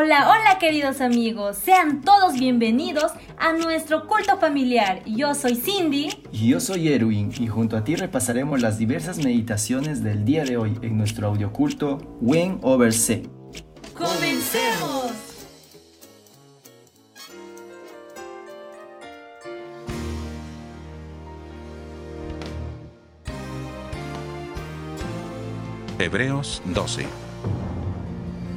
Hola, hola queridos amigos, sean todos bienvenidos a nuestro culto familiar. Yo soy Cindy. Y yo soy Erwin y junto a ti repasaremos las diversas meditaciones del día de hoy en nuestro audioculto When Over C. ¡Comencemos! Hebreos 12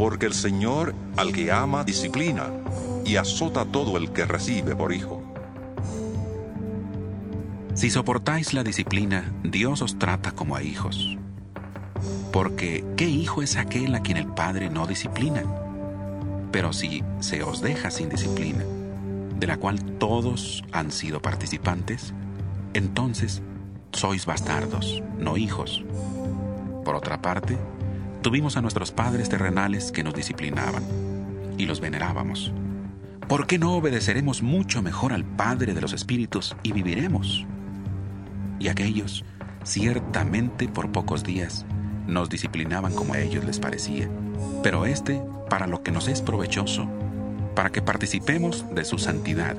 porque el Señor al que ama disciplina y azota todo el que recibe por hijo. Si soportáis la disciplina, Dios os trata como a hijos. Porque ¿qué hijo es aquel a quien el Padre no disciplina? Pero si se os deja sin disciplina, de la cual todos han sido participantes, entonces sois bastardos, no hijos. Por otra parte, Tuvimos a nuestros padres terrenales que nos disciplinaban y los venerábamos. ¿Por qué no obedeceremos mucho mejor al Padre de los Espíritus y viviremos? Y aquellos, ciertamente por pocos días, nos disciplinaban como a ellos les parecía, pero este para lo que nos es provechoso, para que participemos de su santidad.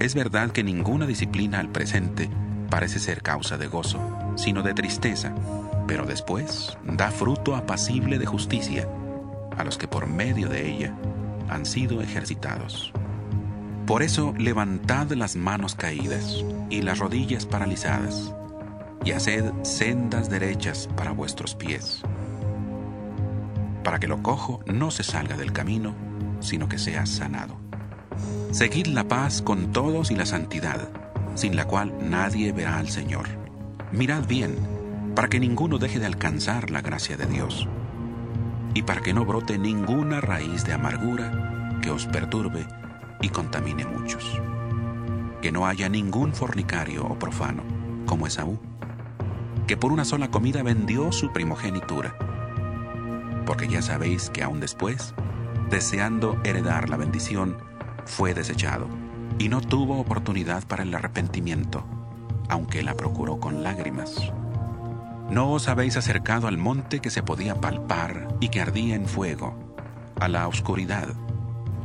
Es verdad que ninguna disciplina al presente parece ser causa de gozo, sino de tristeza pero después da fruto apacible de justicia a los que por medio de ella han sido ejercitados. Por eso levantad las manos caídas y las rodillas paralizadas, y haced sendas derechas para vuestros pies, para que lo cojo no se salga del camino, sino que sea sanado. Seguid la paz con todos y la santidad, sin la cual nadie verá al Señor. Mirad bien, para que ninguno deje de alcanzar la gracia de Dios y para que no brote ninguna raíz de amargura que os perturbe y contamine muchos. Que no haya ningún fornicario o profano, como Esaú, que por una sola comida vendió su primogenitura. Porque ya sabéis que aún después, deseando heredar la bendición, fue desechado y no tuvo oportunidad para el arrepentimiento, aunque la procuró con lágrimas. No os habéis acercado al monte que se podía palpar y que ardía en fuego, a la oscuridad,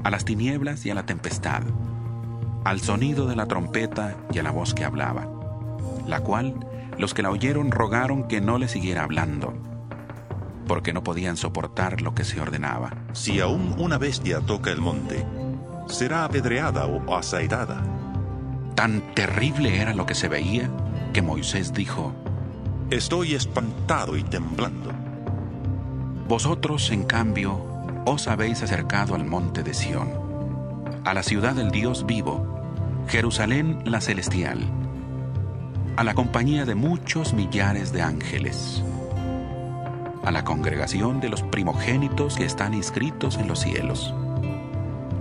a las tinieblas y a la tempestad, al sonido de la trompeta y a la voz que hablaba, la cual los que la oyeron rogaron que no le siguiera hablando, porque no podían soportar lo que se ordenaba. Si aún una bestia toca el monte, será apedreada o asaidada. Tan terrible era lo que se veía que Moisés dijo, Estoy espantado y temblando. Vosotros, en cambio, os habéis acercado al monte de Sión, a la ciudad del Dios vivo, Jerusalén la celestial, a la compañía de muchos millares de ángeles, a la congregación de los primogénitos que están inscritos en los cielos.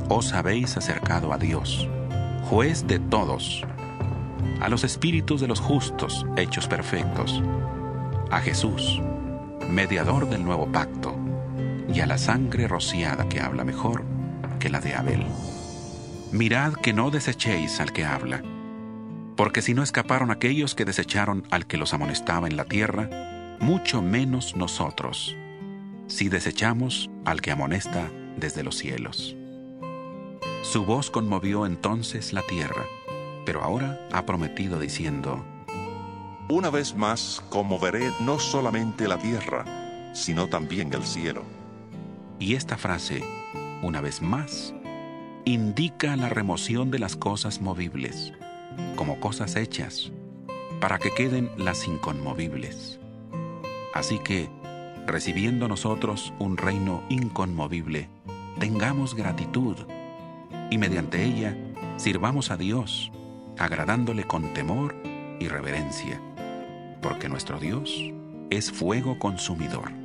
Os habéis acercado a Dios, juez de todos, a los espíritus de los justos hechos perfectos, a Jesús, mediador del nuevo pacto, y a la sangre rociada que habla mejor que la de Abel. Mirad que no desechéis al que habla, porque si no escaparon aquellos que desecharon al que los amonestaba en la tierra, mucho menos nosotros, si desechamos al que amonesta desde los cielos. Su voz conmovió entonces la tierra, pero ahora ha prometido diciendo, Una vez más conmoveré no solamente la tierra, sino también el cielo. Y esta frase, una vez más, indica la remoción de las cosas movibles, como cosas hechas, para que queden las inconmovibles. Así que, recibiendo nosotros un reino inconmovible, tengamos gratitud y mediante ella sirvamos a Dios, agradándole con temor y reverencia, porque nuestro Dios es fuego consumidor.